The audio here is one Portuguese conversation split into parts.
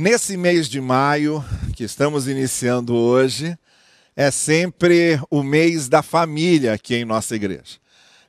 Nesse mês de maio, que estamos iniciando hoje, é sempre o mês da família aqui em nossa igreja.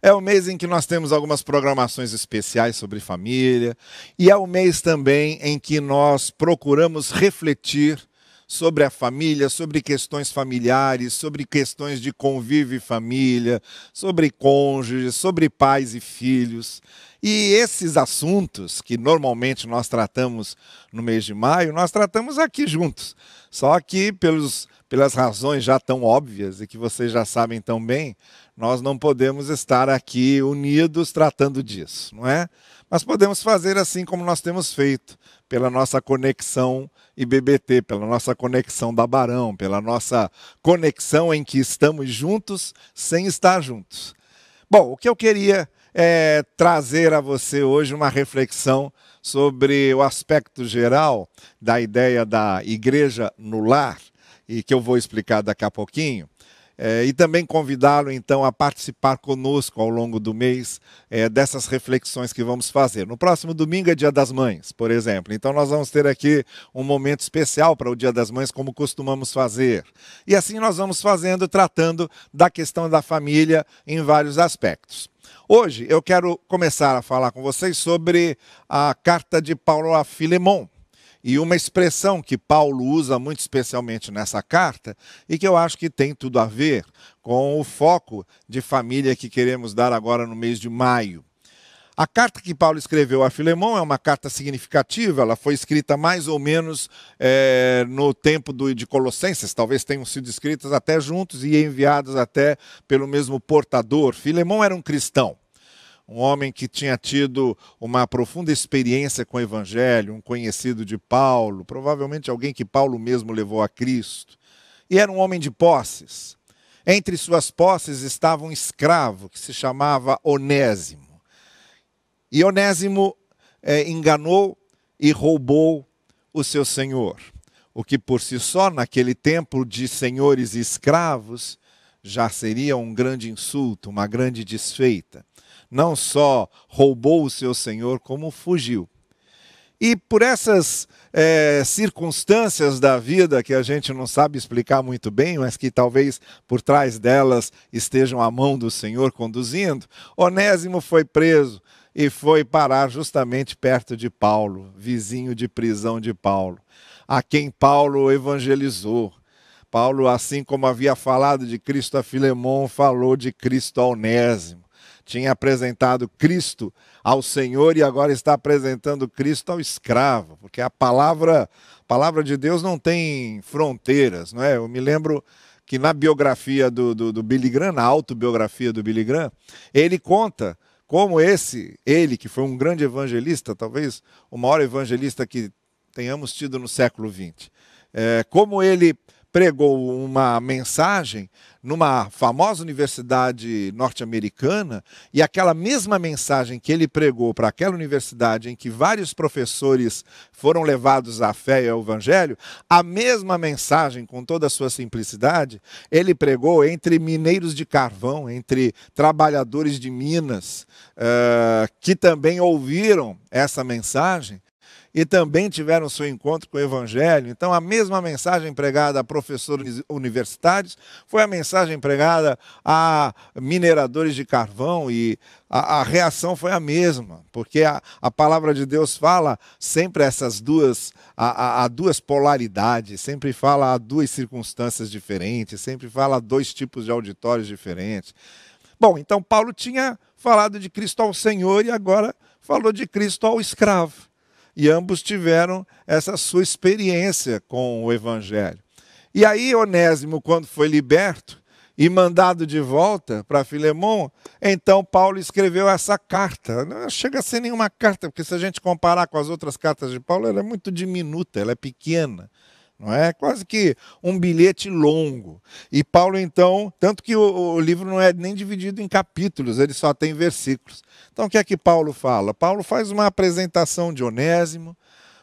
É o mês em que nós temos algumas programações especiais sobre família, e é o mês também em que nós procuramos refletir sobre a família, sobre questões familiares, sobre questões de convívio e família, sobre cônjuges, sobre pais e filhos. E esses assuntos que normalmente nós tratamos no mês de maio, nós tratamos aqui juntos. Só que pelos, pelas razões já tão óbvias e que vocês já sabem tão bem, nós não podemos estar aqui unidos tratando disso, não é? Mas podemos fazer assim como nós temos feito, pela nossa conexão IBBT, pela nossa conexão da Barão, pela nossa conexão em que estamos juntos sem estar juntos. Bom, o que eu queria é trazer a você hoje uma reflexão sobre o aspecto geral da ideia da igreja no lar, e que eu vou explicar daqui a pouquinho. É, e também convidá-lo então a participar conosco ao longo do mês é, dessas reflexões que vamos fazer. No próximo domingo é Dia das Mães, por exemplo. Então nós vamos ter aqui um momento especial para o Dia das Mães, como costumamos fazer. E assim nós vamos fazendo, tratando da questão da família em vários aspectos. Hoje eu quero começar a falar com vocês sobre a carta de Paulo a Filemon. E uma expressão que Paulo usa muito especialmente nessa carta e que eu acho que tem tudo a ver com o foco de família que queremos dar agora no mês de maio. A carta que Paulo escreveu a Filemão é uma carta significativa, ela foi escrita mais ou menos é, no tempo do, de Colossenses, talvez tenham sido escritas até juntos e enviadas até pelo mesmo portador. Filemão era um cristão um homem que tinha tido uma profunda experiência com o Evangelho, um conhecido de Paulo, provavelmente alguém que Paulo mesmo levou a Cristo. E era um homem de posses. Entre suas posses estava um escravo que se chamava Onésimo. E Onésimo é, enganou e roubou o seu senhor, o que por si só, naquele tempo de senhores e escravos, já seria um grande insulto, uma grande desfeita não só roubou o seu senhor, como fugiu. E por essas é, circunstâncias da vida que a gente não sabe explicar muito bem, mas que talvez por trás delas estejam a mão do Senhor conduzindo, Onésimo foi preso e foi parar justamente perto de Paulo, vizinho de prisão de Paulo, a quem Paulo evangelizou. Paulo, assim como havia falado de Cristo a Filemão, falou de Cristo a Onésimo tinha apresentado Cristo ao Senhor e agora está apresentando Cristo ao escravo, porque a palavra, a palavra de Deus não tem fronteiras, não é? Eu me lembro que na biografia do, do, do Billy Graham, na autobiografia do Billy Graham, ele conta como esse, ele que foi um grande evangelista, talvez o maior evangelista que tenhamos tido no século XX, é, como ele pregou uma mensagem numa famosa universidade norte-americana e aquela mesma mensagem que ele pregou para aquela universidade em que vários professores foram levados à fé e ao evangelho, a mesma mensagem com toda a sua simplicidade, ele pregou entre mineiros de carvão, entre trabalhadores de minas, uh, que também ouviram essa mensagem e também tiveram seu encontro com o Evangelho. Então, a mesma mensagem pregada a professores universitários foi a mensagem pregada a mineradores de carvão e a, a reação foi a mesma, porque a, a, palavra de Deus fala sempre essas duas, a, a, duas polaridades, sempre fala a duas circunstâncias diferentes, sempre fala a dois tipos de auditórios diferentes. Bom, então Paulo tinha falado de Cristo ao Senhor e agora falou de Cristo ao escravo e ambos tiveram essa sua experiência com o Evangelho. E aí, Onésimo, quando foi liberto e mandado de volta para Filemão, então Paulo escreveu essa carta. Não chega a ser nenhuma carta, porque se a gente comparar com as outras cartas de Paulo, ela é muito diminuta, ela é pequena não é? Quase que um bilhete longo. E Paulo, então, tanto que o, o, livro não é nem dividido em capítulos, ele só tem versículos. Então, o que é que Paulo fala? Paulo faz uma apresentação de Onésimo,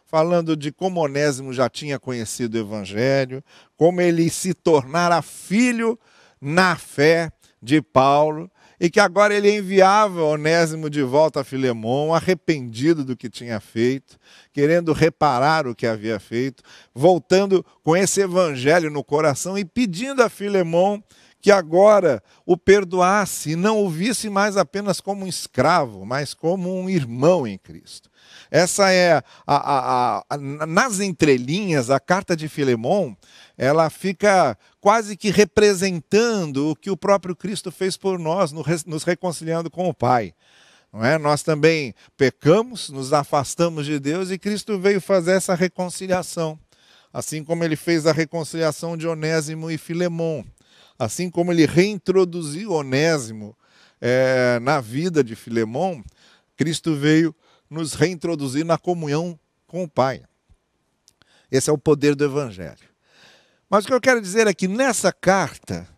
falando de como Onésimo já tinha conhecido o Evangelho, como ele se tornara filho na fé de Paulo e que agora ele enviava Onésimo de volta a Filemão, arrependido do que tinha feito, querendo reparar o que havia feito, voltando com esse evangelho no coração e pedindo a Filemão que agora o perdoasse e não o visse mais apenas como um escravo, mas como um irmão em Cristo. Essa é a, a, a, nas entrelinhas a carta de Filemão, ela fica quase que representando o que o próprio Cristo fez por nós, nos reconciliando com o Pai. Não é? Nós também pecamos, nos afastamos de Deus e Cristo veio fazer essa reconciliação. Assim como ele fez a reconciliação de Onésimo e Filemão. Assim como ele reintroduziu Onésimo é, na vida de Filemão, Cristo veio nos reintroduzir na comunhão com o Pai. Esse é o poder do Evangelho. Mas o que eu quero dizer é que nessa carta,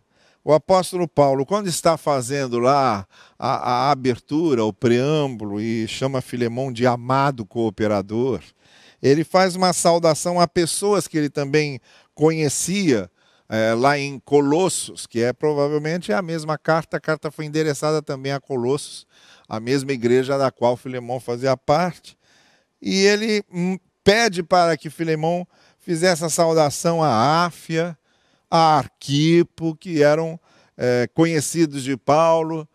o apóstolo Paulo, quando está fazendo lá a, a abertura, o preâmbulo, e chama Filemão de amado cooperador, ele faz uma saudação a pessoas que ele também conhecia é, lá em Colossos, que é provavelmente a mesma carta. A carta foi endereçada também a Colossos, a mesma igreja da qual Filemão fazia parte. E ele hum, pede para que Filemão fizesse a saudação a Áfia, a Arquipo, que eram é, conhecidos de Paulo,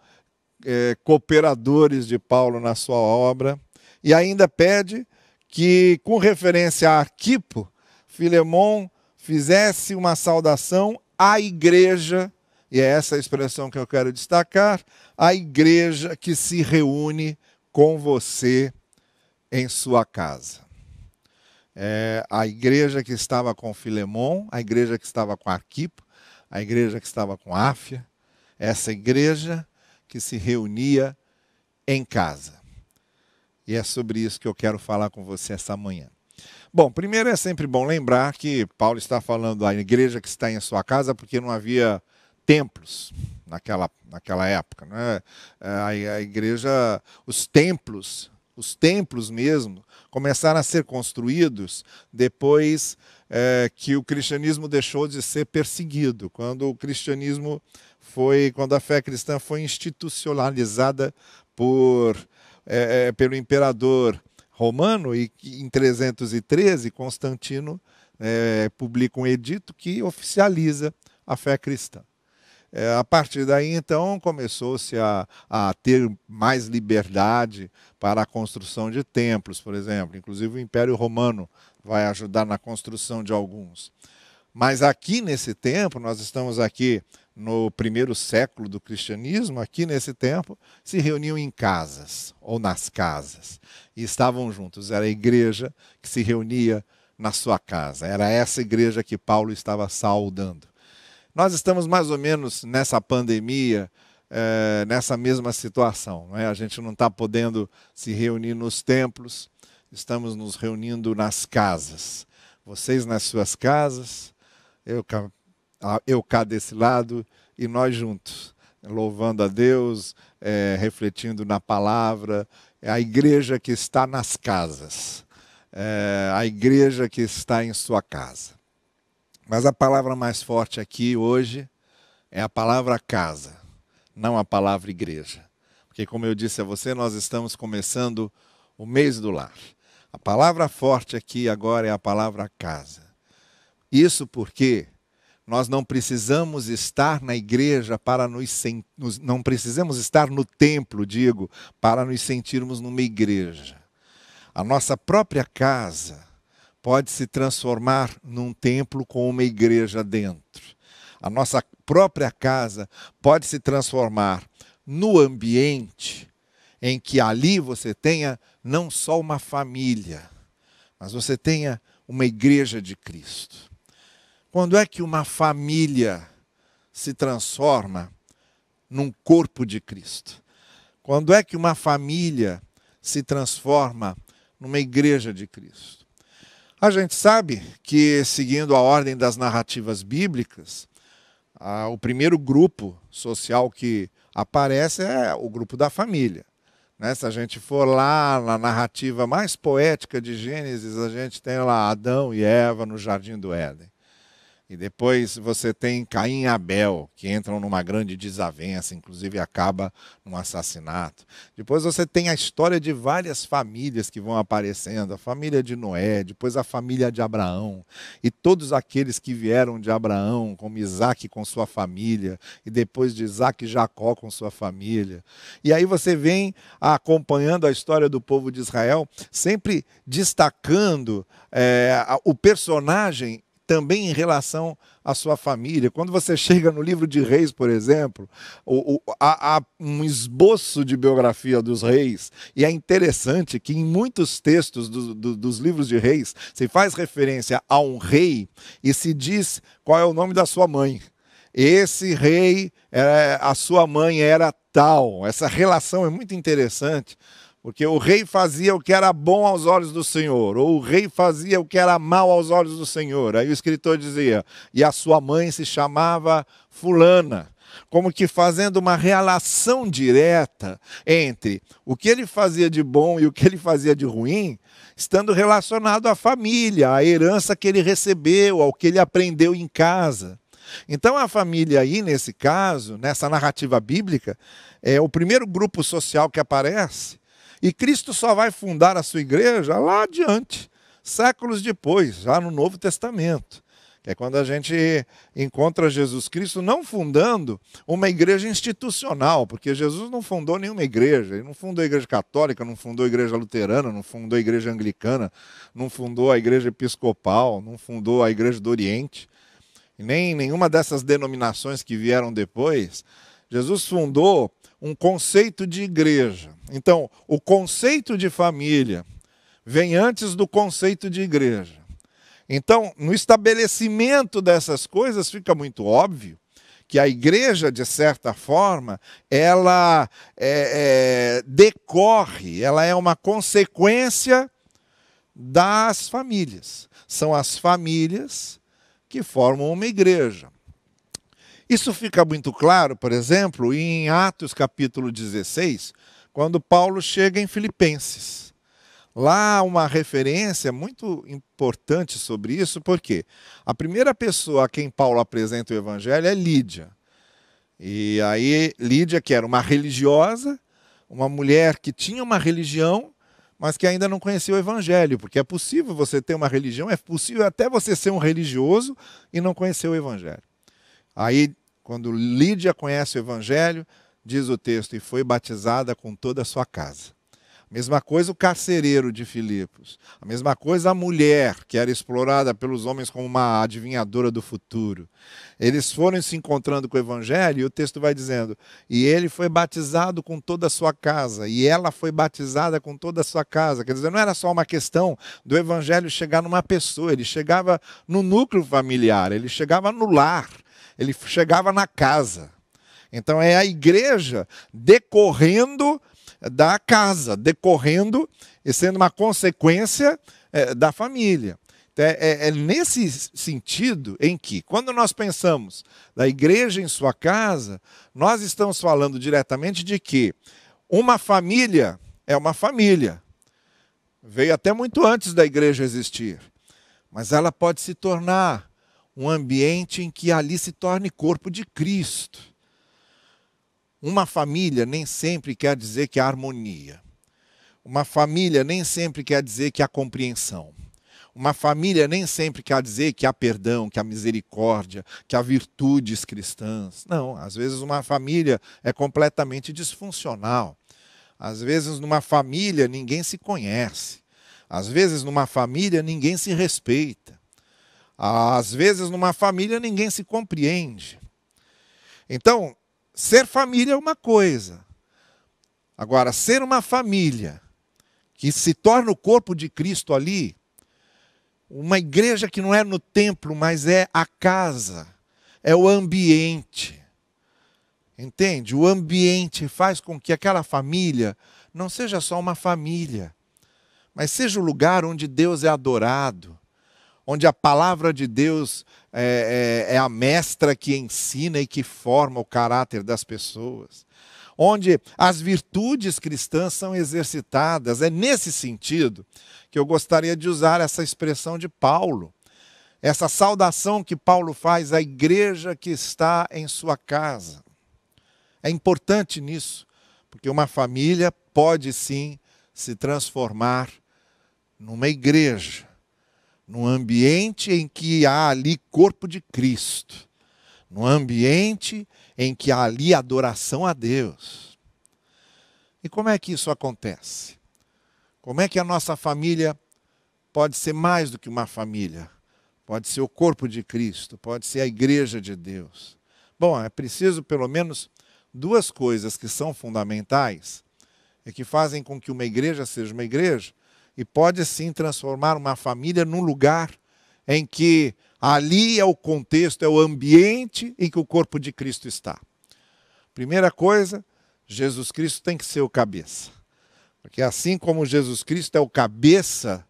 é, cooperadores de Paulo na sua obra. E ainda pede que, com referência a Arquipo, Filemão fizesse uma saudação à igreja, e é essa a expressão que eu quero destacar, a igreja que se reúne com você em sua casa. É, a igreja que estava com Filemon, a igreja que estava com Arquipo, a igreja que estava com Áfia, essa igreja que se reunia em casa. E é sobre isso que eu quero falar com você essa manhã. Bom, primeiro é sempre bom lembrar que Paulo está falando da igreja que está em sua casa porque não havia templos naquela, naquela época. Né? A, a igreja, os templos, os templos mesmo, começaram a ser construídos depois é, que o cristianismo deixou de ser perseguido, quando o cristianismo foi, quando a fé cristã foi institucionalizada por, é, pelo imperador romano e em 313 Constantino é, publica um edito que oficializa a fé cristã. É, a partir daí, então, começou-se a, a, ter mais liberdade para a construção de templos, por exemplo. Inclusive, o Império Romano vai ajudar na construção de alguns. Mas aqui nesse tempo, nós estamos aqui no primeiro século do cristianismo, aqui nesse tempo, se reuniam em casas ou nas casas e estavam juntos. Era a igreja que se reunia na sua casa. Era essa igreja que Paulo estava saudando. Nós estamos mais ou menos nessa pandemia, é, nessa mesma situação. Não é? A gente não está podendo se reunir nos templos, estamos nos reunindo nas casas. Vocês nas suas casas, eu eu cá desse lado e nós juntos, louvando a Deus, é, refletindo na palavra. É a igreja que está nas casas, é a igreja que está em sua casa. Mas a palavra mais forte aqui hoje é a palavra casa, não a palavra igreja. Porque, como eu disse a você, nós estamos começando o mês do lar. A palavra forte aqui agora é a palavra casa. Isso porque nós não precisamos estar na igreja para nos, não precisamos estar no templo, digo, para nos sentirmos numa igreja. A nossa própria casa pode se transformar num templo com uma igreja dentro. A nossa própria casa pode se transformar no ambiente em que ali você tenha não só uma família, mas você tenha uma igreja de Cristo. Quando é que uma família se transforma num corpo de Cristo? Quando é que uma família se transforma numa igreja de Cristo? A gente sabe que, seguindo a ordem das narrativas bíblicas, o primeiro grupo social que aparece é o grupo da família. Né? Se a gente for lá na narrativa mais poética de Gênesis, a gente tem lá Adão e Eva no jardim do Éden. E depois você tem Caim e Abel, que entram numa grande desavença, inclusive acaba num assassinato. Depois você tem a história de várias famílias que vão aparecendo, a família de Noé, depois a família de Abraão, e todos aqueles que vieram de Abraão, como Isaac com sua família, e depois de Isaac Jacó com sua família. E aí você vem acompanhando a história do povo de Israel, sempre destacando é, o personagem também em relação à sua família. Quando você chega no livro de Reis, por exemplo, o, o, há, há, um esboço de biografia dos reis, e é interessante que em muitos textos do, do, dos livros de Reis se faz referência a um rei e se diz qual é o nome da sua mãe. Esse rei, é, a sua mãe era tal. Essa relação é muito interessante porque o rei fazia o que era bom aos olhos do Senhor, ou o rei fazia o que era mal aos olhos do Senhor. Aí o escritor dizia: e a sua mãe se chamava Fulana. Como que fazendo uma relação direta entre o que ele fazia de bom e o que ele fazia de ruim, estando relacionado à família, à herança que ele recebeu, ao que ele aprendeu em casa. Então a família aí, nesse caso, nessa narrativa bíblica, é o primeiro grupo social que aparece e Cristo só vai fundar a sua igreja lá adiante, séculos depois, já no Novo Testamento. Que é quando a gente encontra Jesus Cristo não fundando uma igreja institucional, porque Jesus não fundou nenhuma igreja. Ele não fundou a igreja católica, não fundou a igreja luterana, não fundou a igreja anglicana, não fundou a igreja episcopal, não fundou a igreja do Oriente. Nem nenhuma dessas denominações que vieram depois. Jesus fundou um conceito de igreja. Então, o conceito de família vem antes do conceito de igreja. Então, no estabelecimento dessas coisas, fica muito óbvio que a igreja, de certa forma, ela é, é, decorre, ela é uma consequência das famílias. São as famílias que formam uma igreja. Isso fica muito claro, por exemplo, em Atos capítulo 16, quando Paulo chega em Filipenses. Lá uma referência muito importante sobre isso, porque a primeira pessoa a quem Paulo apresenta o evangelho é Lídia. E aí Lídia, que era uma religiosa, uma mulher que tinha uma religião, mas que ainda não conhecia o evangelho, porque é possível você ter uma religião, é possível até você ser um religioso e não conhecer o evangelho. Aí, quando Lídia conhece o evangelho, diz o texto, e foi batizada com toda a sua casa. A mesma coisa o carcereiro de Filipos. A mesma coisa a mulher, que era explorada pelos homens como uma adivinhadora do futuro. Eles foram se encontrando com o evangelho e o texto vai dizendo: "E ele foi batizado com toda a sua casa, e ela foi batizada com toda a sua casa". Quer dizer, não era só uma questão do evangelho chegar numa pessoa, ele chegava no núcleo familiar, ele chegava no lar ele chegava na casa. Então é a igreja decorrendo da casa, decorrendo e sendo uma consequência é, da família. Então, é, é, nesse sentido em que, quando nós pensamos da igreja em sua casa, nós estamos falando diretamente de que uma família é uma família. Veio até muito antes da igreja existir. Mas ela pode se tornar um ambiente em que ali se torne corpo de Cristo. Uma família nem sempre quer dizer que há harmonia. Uma família nem sempre quer dizer que há compreensão. Uma família nem sempre quer dizer que há perdão, que há misericórdia, que há virtudes cristãs. Não, às vezes uma família é completamente disfuncional. Às vezes numa família ninguém se conhece. Às vezes numa família ninguém se respeita. Às vezes, numa família, ninguém se compreende. Então, ser família é uma coisa. Agora, ser uma família que se torna o corpo de Cristo ali, uma igreja que não é no templo, mas é a casa, é o ambiente. Entende? O ambiente faz com que aquela família não seja só uma família, mas seja o lugar onde Deus é adorado, onde a palavra de Deus é, é, é, a mestra que ensina e que forma o caráter das pessoas, onde as virtudes cristãs são exercitadas. É nesse sentido que eu gostaria de usar essa expressão de Paulo. essa saudação que Paulo faz à igreja que está em sua casa. É importante nisso, porque uma família pode sim se transformar numa igreja, num ambiente em que há ali corpo de Cristo, num ambiente em que há ali adoração a Deus. E como é que isso acontece? Como é que a nossa família pode ser mais do que uma família? Pode ser o corpo de Cristo, pode ser a igreja de Deus. Bom, é preciso pelo menos duas coisas que são fundamentais e que fazem com que uma igreja seja uma igreja e pode sim transformar uma família num lugar em que ali é o contexto, é o ambiente em que o corpo de Cristo está. Primeira coisa, Jesus Cristo tem que ser o cabeça. Porque assim como Jesus Cristo é o cabeça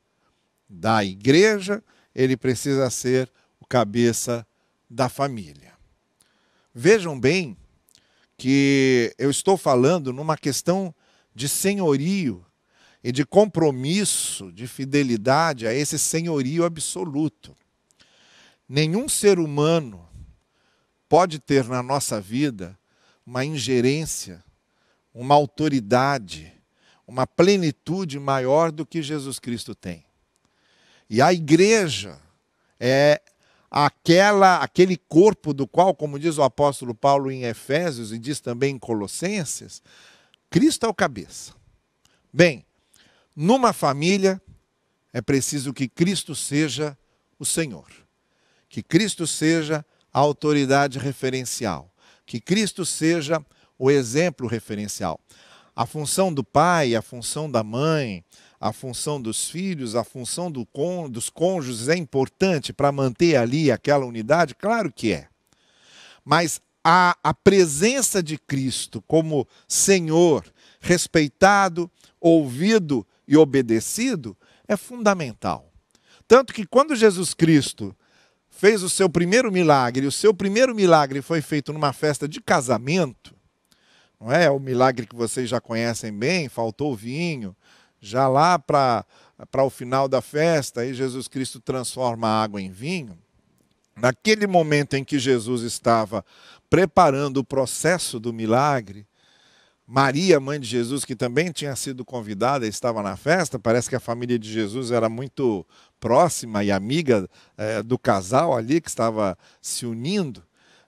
da igreja, ele precisa ser o cabeça da família. Vejam bem que eu estou falando numa questão de senhorio e de compromisso, de fidelidade a esse senhorio absoluto. Nenhum ser humano pode ter na nossa vida uma ingerência, uma autoridade, uma plenitude maior do que Jesus Cristo tem. E a igreja é aquela aquele corpo do qual, como diz o apóstolo Paulo em Efésios e diz também em Colossenses, Cristo é o cabeça. Bem, numa família é preciso que Cristo seja o Senhor. Que Cristo seja a autoridade referencial, que Cristo seja o exemplo referencial. A função do pai, a função da mãe, a função dos filhos, a função do dos cônjuges é importante para manter ali aquela unidade? Claro que é. Mas a, a presença de Cristo como Senhor, respeitado, ouvido e obedecido, é fundamental. Tanto que quando Jesus Cristo fez o seu primeiro milagre, o seu primeiro milagre foi feito numa festa de casamento, não é? O milagre que vocês já conhecem bem, faltou vinho, já lá para o final da festa, aí Jesus Cristo transforma a água em vinho. Naquele momento em que Jesus estava preparando o processo do milagre, Maria, mãe de Jesus, que também tinha sido convidada, estava na festa. Parece que a família de Jesus era muito próxima e amiga é, do casal ali que estava se unindo.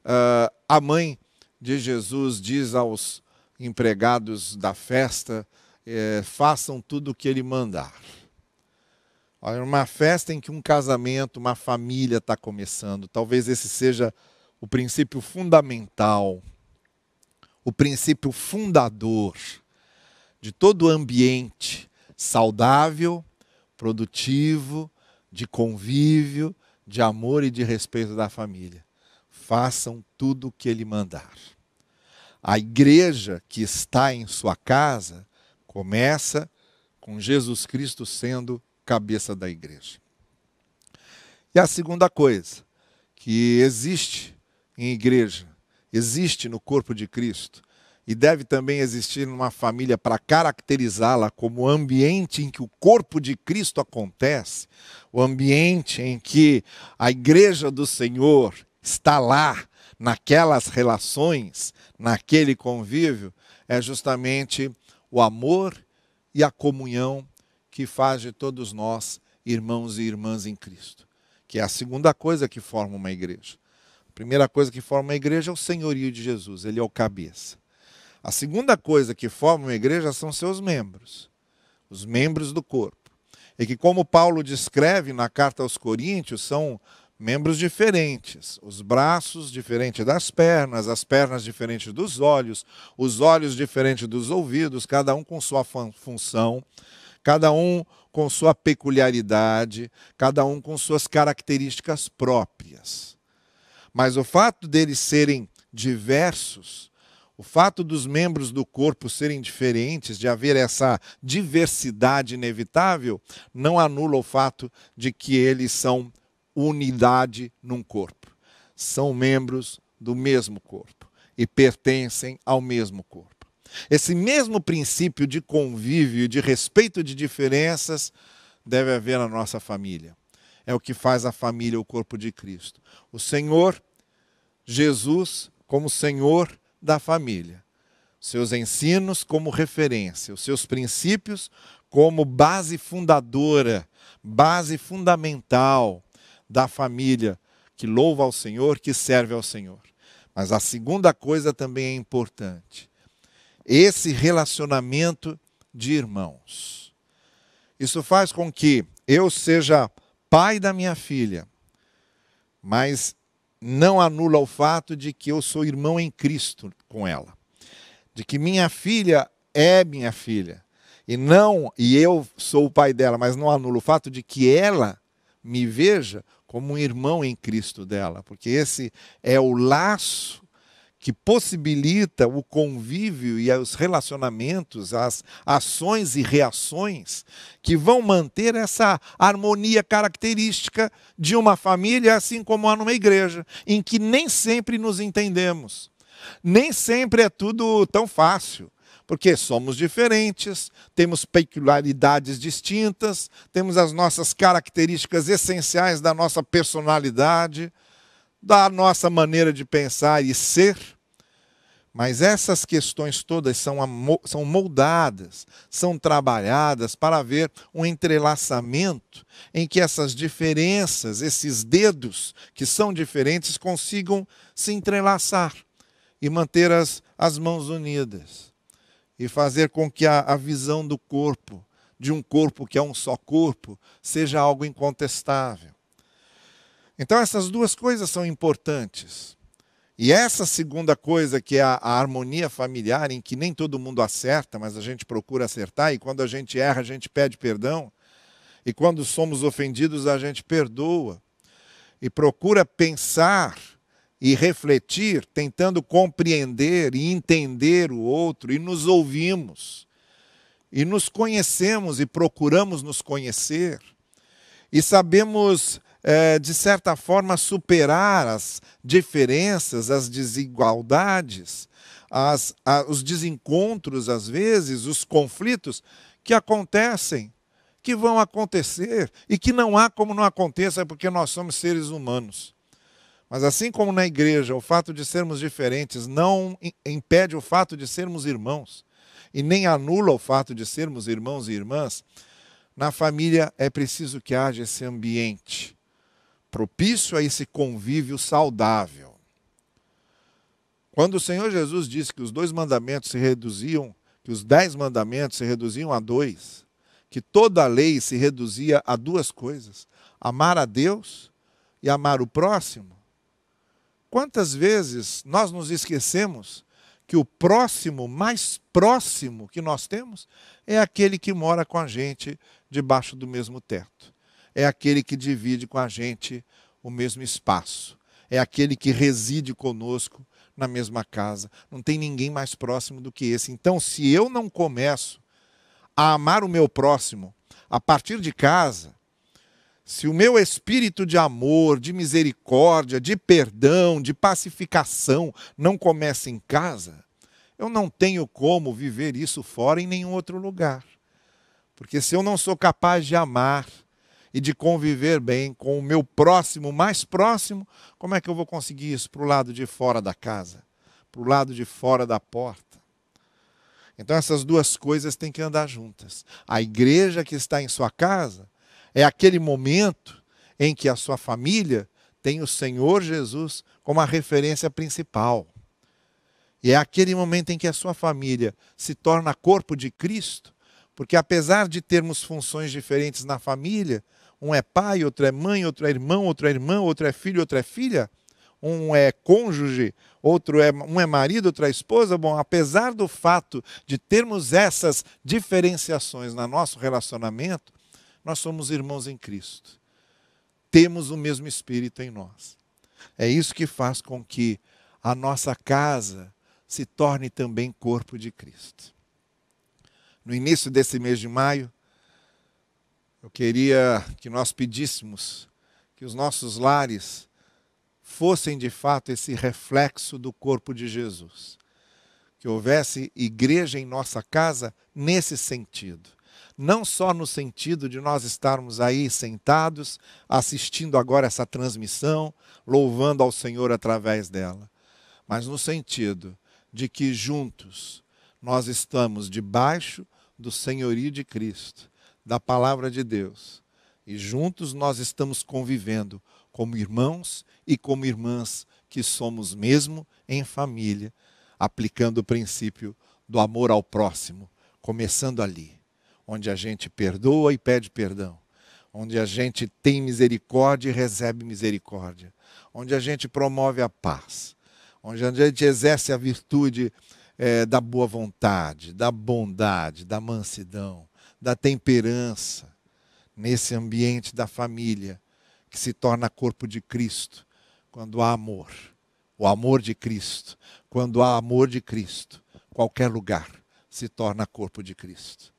Uh, a mãe de Jesus diz aos empregados da festa: é, façam tudo o que ele mandar. Olha, uma festa em que um casamento, uma família está começando, talvez esse seja o princípio fundamental, o princípio fundador de todo o ambiente saudável, produtivo, de convívio, de amor e de respeito da família. Façam tudo o que ele mandar. A igreja que está em sua casa Começa com Jesus Cristo sendo cabeça da igreja. E a segunda coisa que existe em igreja, existe no corpo de Cristo, e deve também existir numa família para caracterizá-la como ambiente em que o corpo de Cristo acontece, o ambiente em que a igreja do Senhor está lá, naquelas relações, naquele convívio, é justamente o amor e a comunhão que faz de todos nós irmãos e irmãs em Cristo, que é a segunda coisa que forma uma igreja. A primeira coisa que forma uma igreja é o senhorio de Jesus, ele é o cabeça. A segunda coisa que forma uma igreja são seus membros, os membros do corpo. E que, como Paulo descreve na carta aos Coríntios, são membros diferentes, os braços diferentes das pernas, as pernas diferentes dos olhos, os olhos diferentes dos ouvidos, cada um com sua função, cada um com sua peculiaridade, cada um com suas características próprias. Mas o fato deles serem diversos, o fato dos membros do corpo serem diferentes, de haver essa diversidade inevitável, não anula o fato de que eles são unidade num corpo. São membros do mesmo corpo e pertencem ao mesmo corpo. Esse mesmo princípio de convívio e de respeito de diferenças deve haver na nossa família. É o que faz a família o corpo de Cristo. O Senhor Jesus como Senhor da família, seus ensinos como referência, os seus princípios como base fundadora, base fundamental da família que louva ao Senhor, que serve ao Senhor. Mas a segunda coisa também é importante. Esse relacionamento de irmãos. Isso faz com que eu seja pai da minha filha, mas não anula o fato de que eu sou irmão em Cristo com ela. De que minha filha é minha filha. E não, e eu sou o pai dela, mas não anula o fato de que ela me veja como um irmão em Cristo dela, porque esse é o laço que possibilita o convívio e os relacionamentos, as ações e reações que vão manter essa harmonia característica de uma família, assim como há numa igreja, em que nem sempre nos entendemos. Nem sempre é tudo tão fácil porque somos diferentes, temos peculiaridades distintas, temos as nossas características essenciais da nossa personalidade, da nossa maneira de pensar e ser. Mas essas questões todas são, são moldadas, são trabalhadas para haver um entrelaçamento em que essas diferenças, esses dedos que são diferentes, consigam se entrelaçar e manter as, as mãos unidas e fazer com que a, a visão do corpo, de um corpo que é um só corpo, seja algo incontestável. Então, essas duas coisas são importantes. E essa segunda coisa, que é a, a, harmonia familiar, em que nem todo mundo acerta, mas a gente procura acertar, e quando a gente erra, a gente pede perdão, e quando somos ofendidos, a gente perdoa, e procura pensar e refletir, tentando compreender e entender o outro, e nos ouvimos, e nos conhecemos e procuramos nos conhecer, e sabemos, é, de certa forma, superar as diferenças, as desigualdades, as, a, os desencontros, às vezes, os conflitos que acontecem, que vão acontecer, e que não há como não aconteça, porque nós somos seres humanos. Mas assim como na igreja, o fato de sermos diferentes não impede o fato de sermos irmãos e nem anula o fato de sermos irmãos e irmãs, na família é preciso que haja esse ambiente propício a esse convívio saudável. Quando o Senhor Jesus disse que os dois mandamentos se reduziam, que os dez mandamentos se reduziam a dois, que toda a lei se reduzia a duas coisas: amar a Deus e amar o próximo, Quantas vezes nós nos esquecemos que o próximo, mais próximo que nós temos, é aquele que mora com a gente debaixo do mesmo teto. É aquele que divide com a gente o mesmo espaço. É aquele que reside conosco na mesma casa. Não tem ninguém mais próximo do que esse. Então, se eu não começo a amar o meu próximo a partir de casa, se o meu espírito de amor, de misericórdia, de perdão, de pacificação não começa em casa, eu não tenho como viver isso fora em nenhum outro lugar. Porque se eu não sou capaz de amar e de conviver bem com o meu próximo, mais próximo, como é que eu vou conseguir isso para o lado de fora da casa, para o lado de fora da porta? Então essas duas coisas têm que andar juntas. A igreja que está em sua casa é aquele momento em que a sua família tem o Senhor Jesus como a referência principal. E é aquele momento em que a sua família se torna corpo de Cristo, porque apesar de termos funções diferentes na família, um é pai, outro é mãe, outro é irmão, outro é irmã, outro é filho, outro é filha, um é cônjuge, outro é um é marido, outro é esposa. Bom, apesar do fato de termos essas diferenciações no nosso relacionamento, nós somos irmãos em Cristo. Temos o mesmo Espírito em nós. É isso que faz com que a nossa casa se torne também corpo de Cristo. No início desse mês de maio, eu queria que nós pedíssemos que os nossos lares fossem de fato esse reflexo do corpo de Jesus. Que houvesse igreja em nossa casa nesse sentido não só no sentido de nós estarmos aí sentados, assistindo agora essa transmissão, louvando ao Senhor através dela, mas no sentido de que juntos nós estamos debaixo do senhorio de Cristo, da palavra de Deus, e juntos nós estamos convivendo como irmãos e como irmãs que somos mesmo em família, aplicando o princípio do amor ao próximo, começando ali, onde a gente perdoa e pede perdão, onde a gente tem misericórdia e recebe misericórdia, onde a gente promove a paz, onde a gente exerce a virtude é, da boa vontade, da bondade, da mansidão, da temperança, nesse ambiente da família que se torna corpo de Cristo, quando há amor, o amor de Cristo, quando há amor de Cristo, qualquer lugar se torna corpo de Cristo.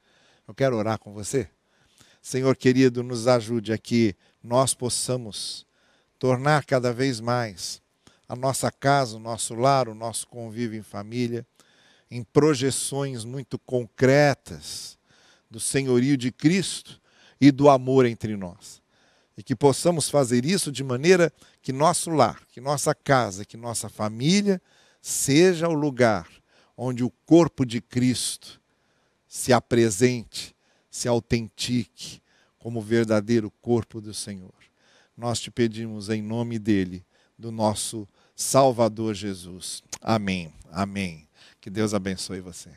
Eu quero orar com você. Senhor querido, nos ajude a que nós possamos tornar cada vez mais a nossa casa, o nosso lar, o nosso convívio em família, em projeções muito concretas do senhorio de Cristo e do amor entre nós. E que possamos fazer isso de maneira que nosso lar, que nossa casa, que nossa família seja o lugar onde o corpo de Cristo se apresente, se autentique como verdadeiro corpo do Senhor. Nós te pedimos em nome dele, do nosso Salvador Jesus. Amém. Amém. Que Deus abençoe você.